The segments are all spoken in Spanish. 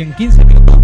Bien, 15 minutos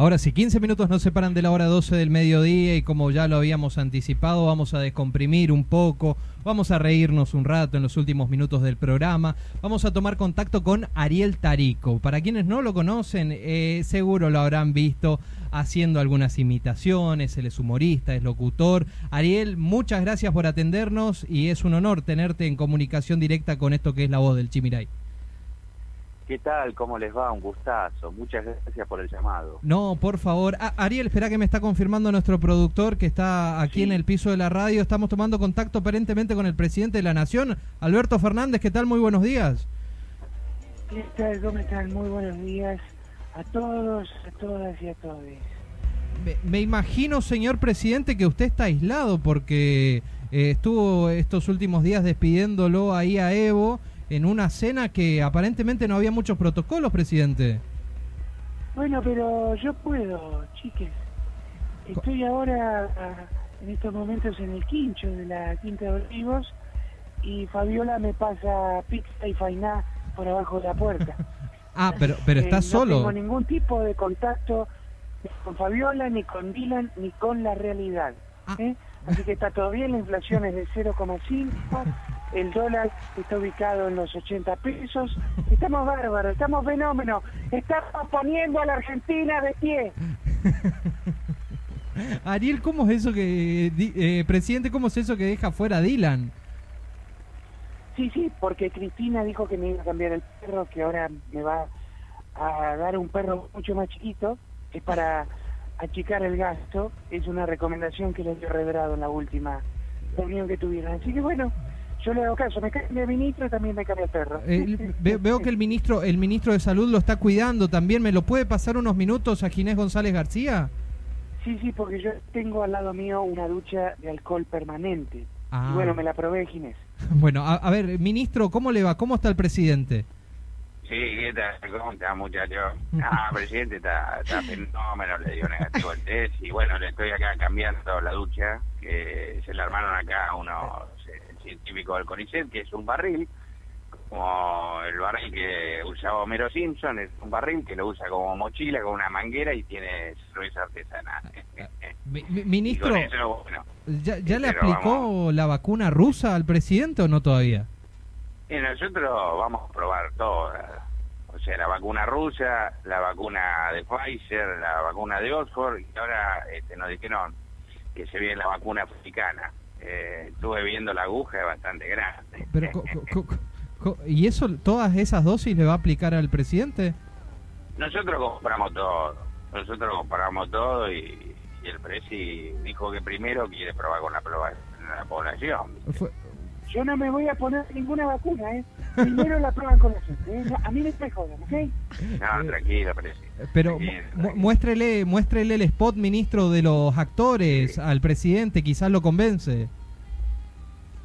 Ahora sí, 15 minutos nos separan de la hora 12 del mediodía y como ya lo habíamos anticipado, vamos a descomprimir un poco, vamos a reírnos un rato en los últimos minutos del programa, vamos a tomar contacto con Ariel Tarico. Para quienes no lo conocen, eh, seguro lo habrán visto haciendo algunas imitaciones, él es humorista, es locutor. Ariel, muchas gracias por atendernos y es un honor tenerte en comunicación directa con esto que es la voz del Chimiray. ¿Qué tal? ¿Cómo les va? Un gustazo. Muchas gracias por el llamado. No, por favor. Ah, Ariel, espera que me está confirmando nuestro productor que está aquí en el piso de la radio. Estamos tomando contacto aparentemente con el presidente de la Nación, Alberto Fernández. ¿Qué tal? Muy buenos días. ¿Qué tal? ¿Cómo están? Muy buenos días a todos, a todas y a todos. Me, me imagino, señor presidente, que usted está aislado porque eh, estuvo estos últimos días despidiéndolo ahí a Evo en una cena que aparentemente no había muchos protocolos, presidente. Bueno, pero yo puedo, chiques. Estoy ahora ah, en estos momentos en el quincho de la Quinta de Olivos y Fabiola me pasa pizza y fainá por abajo de la puerta. ah, pero, pero está no solo. No tengo ningún tipo de contacto ni con Fabiola, ni con Dylan, ni con la realidad. Ah. ¿eh? Así que está todo bien, la inflación es de 0,5 el dólar está ubicado en los 80 pesos. Estamos bárbaros, estamos fenómenos. Estamos poniendo a la Argentina de pie. Ariel, ¿cómo es eso que, eh, presidente, cómo es eso que deja fuera a Dylan? Sí, sí, porque Cristina dijo que me iba a cambiar el perro, que ahora me va a dar un perro mucho más chiquito, es para achicar el gasto. Es una recomendación que le dio Redrado en la última reunión que tuvieron. Así que bueno, yo le hago caso, me cambia el ministro y también me cambia el perro. Eh, veo que el ministro, el ministro de Salud lo está cuidando también. ¿Me lo puede pasar unos minutos a Ginés González García? Sí, sí, porque yo tengo al lado mío una ducha de alcohol permanente. Ah. Y bueno, me la probé Ginés. Bueno, a, a, ver, ministro, ¿cómo le va? ¿Cómo está el presidente? Sí, ¿qué tal? ¿Cómo está, muchacho? Ah, presidente, está, está fenómeno, le dio negativo el test y bueno, le estoy acá cambiando la ducha, que se la armaron acá unos científico del CONICET, que es un barril, como el barril que usaba Homero Simpson, es un barril que lo usa como mochila, con una manguera y tiene cerveza artesanal. Mi, ministro, eso, bueno, ¿ya, ya le aplicó vamos. la vacuna rusa al presidente o no todavía? Y nosotros vamos a probar todas. O sea, la vacuna rusa, la vacuna de Pfizer, la vacuna de Oxford, y ahora este, nos dijeron que se viene la vacuna africana eh, estuve viendo la aguja es bastante grande. Pero, ¿Y eso, todas esas dosis le va a aplicar al presidente? Nosotros compramos todo. Nosotros compramos todo y, y el presi dijo que primero quiere probar con la, la población. Fue... Yo no me voy a poner ninguna vacuna, ¿eh? Primero la prueban con. ¿eh? A mí no me jodan, ¿ok? No, tranquilo, presi. Pero tranquilo, tranquilo. muéstrele, muéstrele el spot, ministro, de los actores sí. al presidente, quizás lo convence.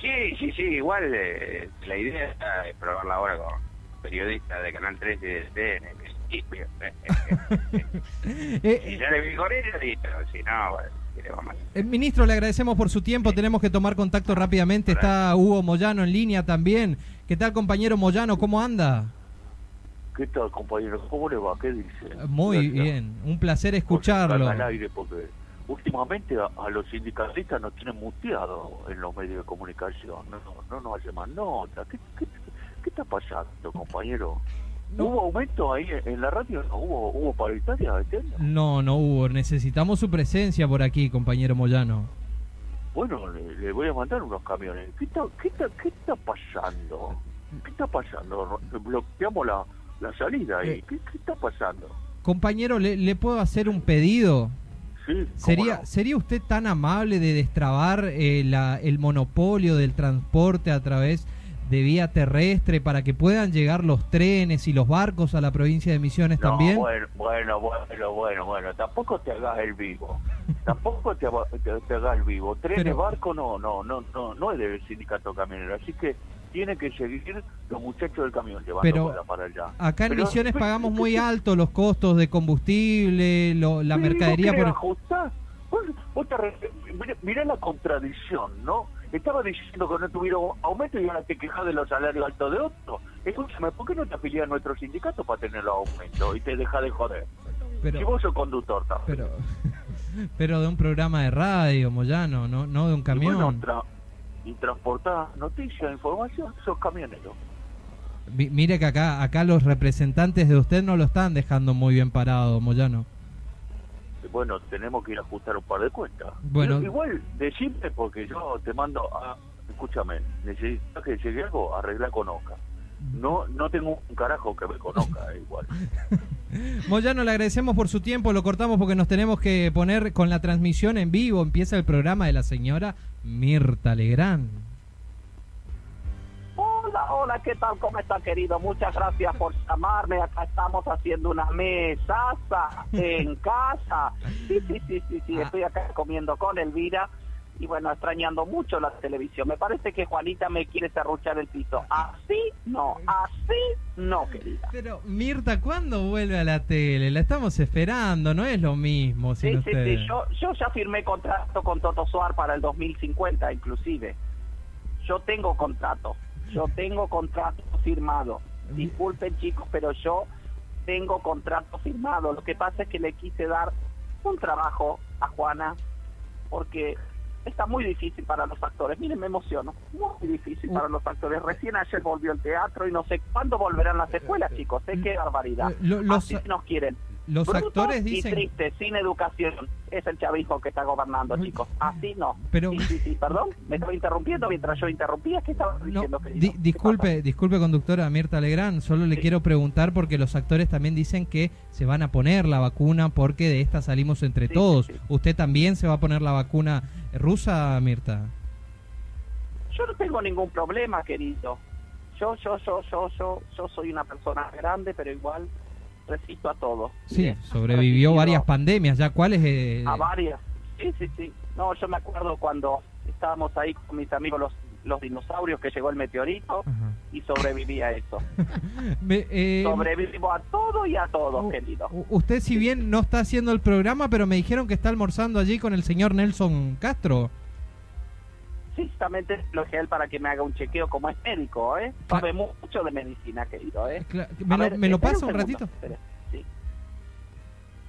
Sí, sí, sí, igual eh, la idea es probarla ahora con periodistas de Canal 13 y del TN. Si ya le vi con ella, bueno. Eh, ministro, le agradecemos por su tiempo. Sí. Tenemos que tomar contacto rápidamente. Está Hugo Moyano en línea también. ¿Qué tal, compañero Moyano? ¿Cómo anda? ¿Qué tal, compañero? ¿Cómo le va? ¿Qué dice? Muy Gracias. bien. Un placer escucharlo. Al aire porque últimamente a, a, los sindicalistas nos tienen muteado en los medios de comunicación. No, no, no nos hace más nota. ¿Qué, qué, qué está pasando, compañero? No. ¿Hubo aumento ahí en la radio? ¿No hubo, hubo paritaria este año? No, no hubo. Necesitamos su presencia por aquí, compañero Moyano. Bueno, le, le voy a mandar unos camiones. ¿Qué está, qué está, qué está pasando? ¿Qué está pasando? Bloqueamos la, la salida ahí. Eh. ¿Qué, ¿Qué, está pasando? Compañero, ¿le, le puedo hacer un pedido? Sí, ¿Sería, no? ¿Sería usted tan amable de destrabar eh, la, el monopolio del transporte a través de vía terrestre para que puedan llegar los trenes y los barcos a la provincia de Misiones no, también? Bueno, bueno, bueno, bueno, bueno, tampoco te hagas el vivo. tampoco te, te, te, hagas el vivo. Trenes, Pero... barco, no, no, no, no, no es del sindicato camionero. Así que tiene que seguir los muchachos del camión llevando pero para allá. Acá en pero, Misiones pagamos muy alto los costos de combustible, lo, la mercadería. por... ajustar? Vos, vos te... Mirá la contradicción, ¿no? Estaba diciendo que no tuvieron aumento y ahora te quejas de los salarios altos de otros. Escúchame, ¿por qué no te afilias a nuestro sindicato para tener los aumentos y te deja de joder? Pero, si vos sos conductor también. pero, pero de un programa de radio, Moyano, no, no de un Y, camión. bueno, tra- y transportás noticias, información, sos camioneros. Mi- Mire que acá, acá los representantes de usted no lo están dejando muy bien parado, Moyano. Bueno, tenemos que ir a ajustar un par de cuentas. Bueno. Pero igual, decime, porque yo te mando a... Escúchame, necesitas que llegue algo, arregla con Oca. No, no tengo un carajo que ver con Oca, igual. Moyano, le agradecemos por su tiempo, lo cortamos porque nos tenemos que poner con la transmisión en vivo. Empieza el programa de la señora Mirta Legrand. Hola, hola, ¿qué tal? ¿Cómo está, querido? Muchas gracias por llamarme. Acá estamos haciendo una mesaza en casa. Sí, sí, sí, sí, sí. Estoy acá comiendo con Elvira y bueno, extrañando mucho la televisión. Me parece que Juanita me quiere serruchar el piso. Así no, así no, querida. Pero Mirta, ¿cuándo vuelve a la tele? La estamos esperando, no es lo mismo Sí, sí, sí. Yo, yo ya firmé contrato con Toto Suar para el 2050, inclusive. Yo tengo contrato. Yo tengo contrato firmado. Disculpen, chicos, pero yo tengo contrato firmado. Lo que pasa es que le quise dar un trabajo a Juana porque está muy difícil para los actores. Miren, me emociono. Muy difícil para los actores. Recién ayer volvió el teatro y no sé cuándo volverán las escuelas, chicos. ¿eh? Qué barbaridad. Los- Así nos quieren. Los actores y dicen... triste, sin educación. Es el chavismo que está gobernando, chicos. Así no. Pero- Sí, sí, sí, perdón. Me estaba interrumpiendo mientras yo interrumpía. ¿Qué estaba No, diciendo, querido? di- ¿Qué disculpe, disculpe conductora Mirta Legrand, solo le quiero preguntar porque los actores también dicen que se van a poner la vacuna porque de esta salimos entre todos. ¿Usted también se va a poner la vacuna rusa, Mirta? pasa? Yo no tengo ningún problema, querido. Yo, yo, yo, yo, yo, yo soy una persona grande, pero igual resisto a todo. Sí, Mire, sobrevivió varias pandemias, ¿ya cuáles? eh, A varias. Sí, sí, sí. No, yo me acuerdo cuando estábamos ahí con mis amigos los, los dinosaurios que llegó el meteorito Ajá. y sobreviví a eso. Me- eh, Sobrevivo a todo y a todo, u- querido. usted si bien no está haciendo el programa, pero me dijeron que está almorzando allí con el señor Nelson Castro. Que él para que me haga un chequeo como es médico, ¿eh? Cla- Sabe mucho de medicina, querido, ¿eh? ¿Me lo, ver, me lo pasa un ratito? Sí.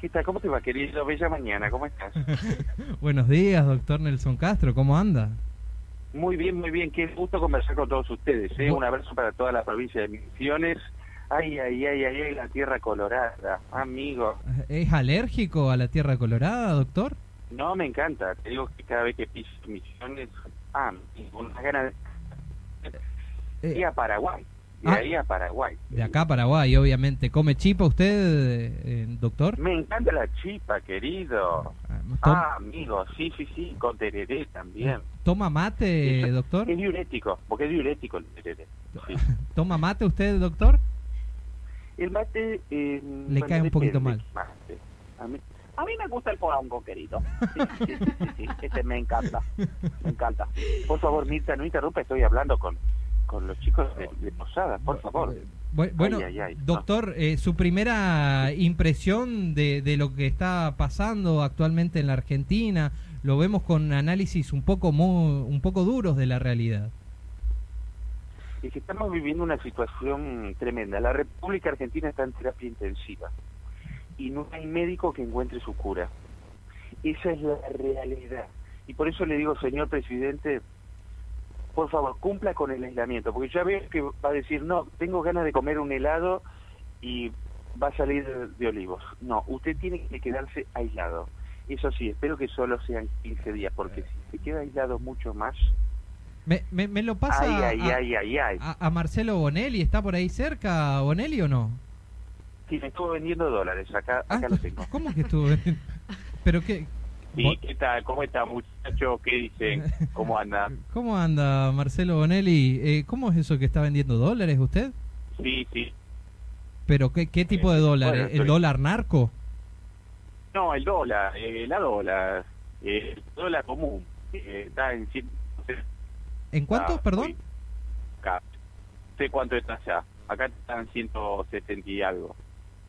¿Qué tal? ¿Cómo te va, querido? Bella mañana, ¿cómo estás? Buenos días, doctor Nelson Castro, ¿cómo anda? Muy bien, muy bien. Qué gusto conversar con todos ustedes. ¿eh? Bu- Un abrazo para toda la provincia de Misiones. Ay, ay, ay, ay, ay, la tierra colorada. Amigo, ¿Es alérgico a la tierra colorada, doctor? no me encanta. Te digo que cada vez que piso Misiones, ah, una ganas de Eh, ir a Paraguay. De ah. ahí a Paraguay. de acá a Paraguay, obviamente. ¿Come chipa usted, eh, doctor? Me encanta la chipa, querido. Ah, Ah, amigo, sí, sí, sí, con tereré también. ¿Toma mate, Eso- doctor? Es diurético, porque es diurético el tereré. Sí. ¿Toma mate usted, doctor? El mate... eh, Le cae un poquito mal. mate. A mí, A mí me gusta el porongo, querido. Sí, sí, sí, sí, sí, ese me encanta. Me encanta. Por favor, Mirta, no interrumpa, estoy hablando con, con los chicos de, de Posada, por favor. Bu- Bueno, Ay, ay, ay. doctor, eh, su primera impresión de, de lo que está pasando actualmente en la Argentina, lo vemos con análisis un poco mu- un poco duros de la realidad. Es que estamos viviendo una situación tremenda. La República Argentina está en terapia intensiva y no hay médico que encuentre su cura. Esa es la realidad. Y por eso le digo, señor presidente, por favor, cumpla con el aislamiento, porque ya veo que va a decir, no, tengo ganas de comer un helado y va a salir de, de olivos. No, usted tiene que quedarse aislado. Eso sí, espero que solo sean 15 días, porque si se queda aislado mucho más, Me, me- me lo pasa ay, ay, a, ay, ay, ay. a- a Marcelo Bonelli, ¿está por ahí cerca Bonelli o no? Sí, me estuvo vendiendo dólares, acá, acá Ah, lo tengo. ¿Cómo que estuvo? Pero qué... Sí, ¿qué tal? ¿Cómo está, muchachos? ¿Qué dicen? ¿Cómo anda? ¿Cómo anda Marcelo Bonelli? Eh, ¿Cómo es eso que está vendiendo dólares usted? Sí, sí. ¿Pero qué, qué tipo de dólar? Bueno, ¿El dólar narco? No, el dólar, eh, la dólar, eh, el dólar común. eh, está en 100... ¿En cuánto, Ah, perdón? uy, acá. No sé cuánto está allá. Acá están 170 y algo.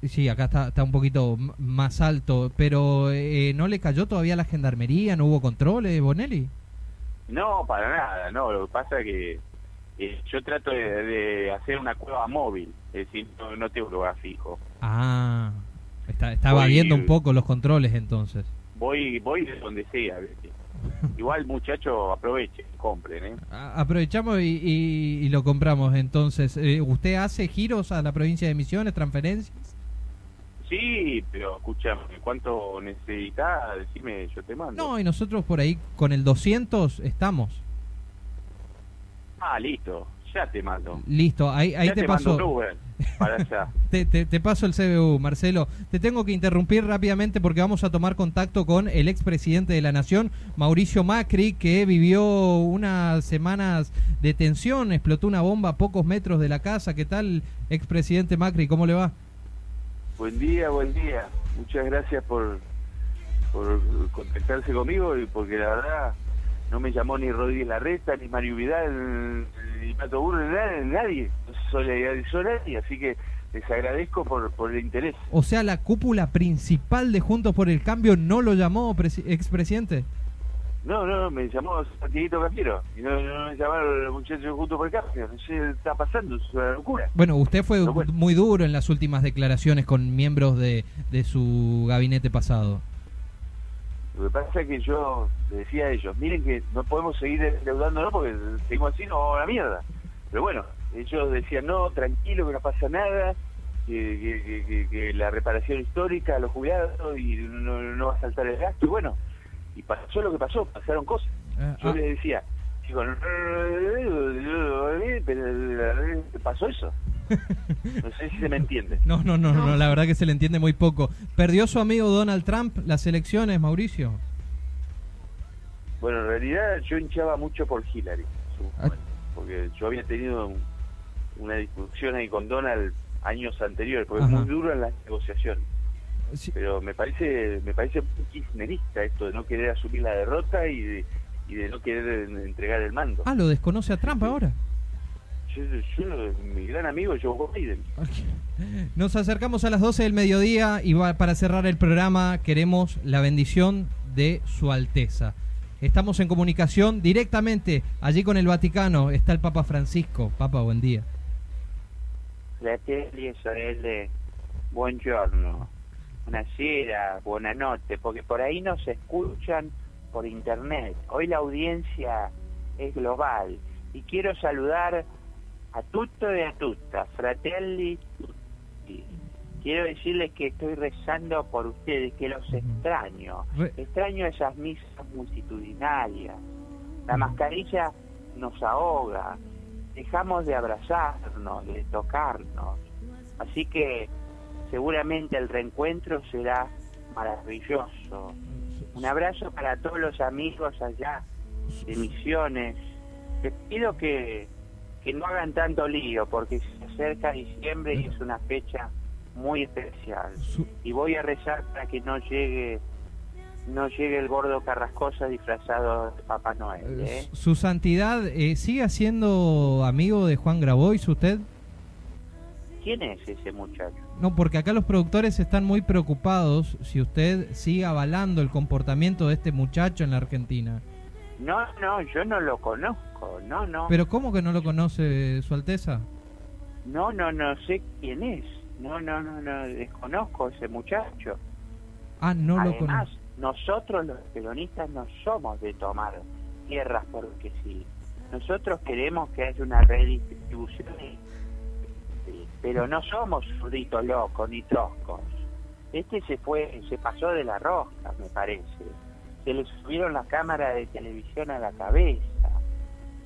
Sí, acá está, está un poquito más alto, pero eh, ¿no le cayó todavía la gendarmería? ¿No hubo controles, Bonelli? No, para nada, no. Lo que pasa es que eh, yo trato de, de hacer una cueva móvil, es decir, no, no tengo lugar fijo. Ah, está, está Voy- evadiendo un poco los controles entonces. Voy voy de donde sea. Igual, muchachos, aprovechen, compren, ¿eh? A- Aprovechamos y, y- y lo compramos entonces. Eh, ¿Usted hace giros a la provincia de Misiones, transferencias? Sí, pero escúchame, ¿cuánto necesitas? Decime, yo te mando. No, y nosotros por ahí con el 200 estamos. Ah, listo, ya te mando. Listo, ahí, ahí ya te, te, mando un paso. Uber para allá. Te, te- te paso el CBU, Marcelo. Te tengo que interrumpir rápidamente porque vamos a tomar contacto con el expresidente de la Nación, Mauricio Macri, que vivió unas semanas de tensión, explotó una bomba a pocos metros de la casa. ¿Qué tal, expresidente Macri? ¿Cómo le va? Buen día, buen día. Muchas gracias por, contactarse conmigo y porque la verdad no me llamó ni Rodríguez Larreta, ni Mario Vidal, ni Pato Burro, ni nadie. No solidarizó nadie, así que les agradezco por, por el interés. O sea, la cúpula principal de Juntos por el Cambio no lo llamó, presi- expresidente. No, no, me llamó Santiaguito Cafiero y no, no me llamaron los muchachos juntos por el cambio. No sé está pasando, es una locura. Bueno, usted fue No, bueno. muy duro en las últimas declaraciones con miembros de, de su gabinete pasado. Lo que pasa es que yo le decía a ellos, miren que no podemos seguir endeudándonos porque seguimos así, nos vamos a la mierda. Pero bueno, ellos decían, no, tranquilo, que no pasa nada, que, que- que- que- que la reparación histórica a los jubilados y no, no va a saltar el gasto. Y bueno, y pasó lo que pasó, pasaron cosas. Eh, Yo ah, les decía, pero pasó eso. No sé si se me entiende. No, no, no, no, la verdad que se le entiende muy poco. ¿Perdió su amigo Donald Trump las elecciones, Mauricio? Bueno, en realidad yo hinchaba mucho por Hillary, en su Ah. porque yo había tenido un- una discusión ahí con Donald años anteriores, porque Ajá. es muy duro en las negociaciones. Sí, Pero me parece me parece muy kirchnerista esto de no querer asumir la derrota y de, y de no querer en- entregar el mando. Ah, lo desconoce a Trump ahora. Yo, yo- mi gran amigo Joe Biden. Nos acercamos a las 12 del mediodía y va- para cerrar el programa queremos la bendición de Su Alteza. Estamos en comunicación directamente allí con el Vaticano. Está el Papa Francisco. Papa, buen día. Fratelli e sorelle, buongiorno, buonasera, buonanotte, porque por ahí nos escuchan por internet. Hoy la audiencia es global y quiero saludar a tutto e a tutta, fratelli tutti. Quiero decirles que estoy rezando por ustedes, que los extraño. Extraño esas misas multitudinarias. La mascarilla nos ahoga. Dejamos de abrazarnos, de tocarnos. Así que seguramente el reencuentro será maravilloso. Un abrazo para todos los amigos allá de Misiones. Les pido que, que no hagan tanto lío porque se acerca diciembre y es una fecha muy especial y voy a rezar para que no llegue no llegue el gordo Carrascosa disfrazado de Papá Noel. ¿eh? Su Santidad, eh, ¿sigue siendo amigo de Juan Grabois usted? ¿Quién es ese muchacho? No, porque acá los productores están muy preocupados si usted sigue avalando el comportamiento de este muchacho en la Argentina. No, no, yo no lo conozco. No, no. Pero ¿cómo que no lo conoce Su Alteza? No, no, no sé quién es. No, no, no, no, desconozco ese muchacho. Ah, no lo Además, conoce. nosotros los peronistas no somos de tomar tierras porque sí. Nosotros queremos que haya una redistribución, pero no somos zurditos locos ni troscos. Este se fue, se pasó de la rosca, me parece. Se le subieron la cámara de televisión a la cabeza.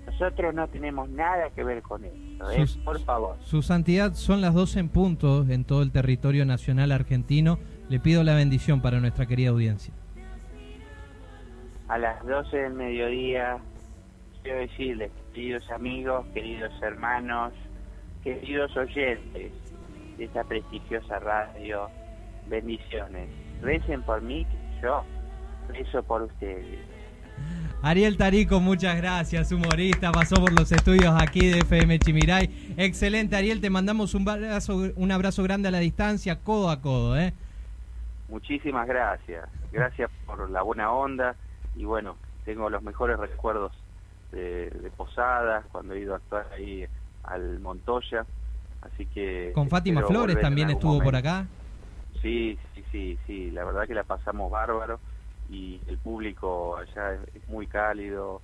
Nosotros no tenemos nada que ver con eso, ¿eh? Sus- por favor. Su Santidad, son las 12 en punto en todo el territorio nacional argentino. Le pido la bendición para nuestra querida audiencia. a las 12 del mediodía, quiero decirles, queridos amigos, queridos hermanos, queridos oyentes de esta prestigiosa radio, bendiciones. Recen por mí, que yo rezo por ustedes. Ariel Tarico, muchas gracias, humorista, pasó por los estudios aquí de FM Chimiray. Excelente, Ariel, te mandamos un abrazo, un abrazo grande a la distancia, codo a codo, ¿eh? Muchísimas gracias. Gracias por la buena onda y bueno, tengo los mejores recuerdos de, de Posadas, cuando he ido a actuar ahí al Montoya. Así que. Con Fátima Flores también estuvo por acá. Sí, sí, sí, sí, la verdad que la pasamos bárbaro y el público allá es, es muy cálido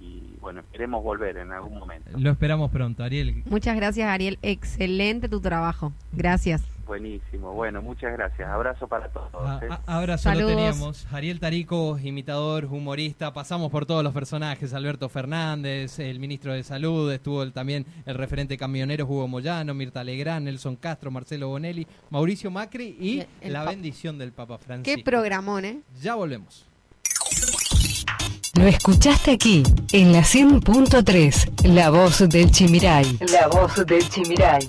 y bueno, queremos volver en algún momento. Lo esperamos pronto, Ariel. Muchas gracias, Ariel. Excelente tu trabajo. Gracias. Buenísimo, bueno, muchas gracias. Abrazo para todos. A- ¿eh? a- ahora solo Saludos. teníamos Ariel Tarico, imitador, humorista. Pasamos por todos los personajes: Alberto Fernández, el ministro de Salud, estuvo el- también el referente camionero Hugo Moyano, Mirta Legrand, Nelson Castro, Marcelo Bonelli, Mauricio Macri y el la bendición del Papa Qué Francisco. programón, ¿eh? Ya volvemos. Lo escuchaste aquí, en la 100.3, La Voz del Chimiray. La Voz del Chimiray.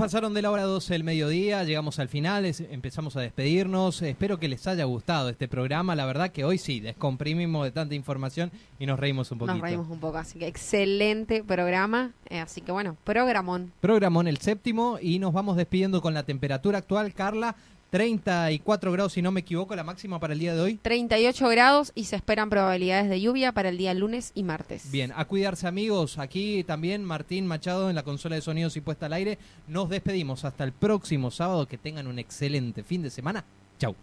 Pasaron de la hora 12 del mediodía, llegamos al final, es- empezamos a despedirnos. Espero que les haya gustado este programa. La verdad que hoy sí, descomprimimos de tanta información y nos reímos un poquito. Nos reímos un poco, así que excelente programa. eh, así que bueno, programón. Programón el séptimo y nos vamos despidiendo con la temperatura actual, Carla. 34 grados, si no me equivoco, la máxima para el día de hoy. 38 grados y se esperan probabilidades de lluvia para el día lunes y martes. Bien, a cuidarse amigos. Aquí también Martín Machado en la consola de sonidos y puesta al aire. Nos despedimos hasta el próximo sábado. Que tengan un excelente fin de semana. Chau.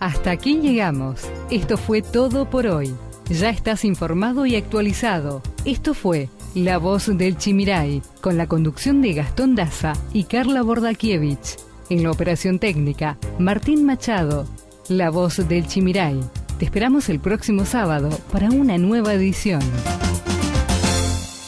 Hasta aquí llegamos. Esto fue todo por hoy. Ya estás informado y actualizado. Esto fue La Voz del Chimiray, con la conducción de Gastón Daza y Carla Bordakiewicz. En la operación técnica, Martín Machado. La Voz del Chimiray. Te esperamos el próximo sábado para una nueva edición.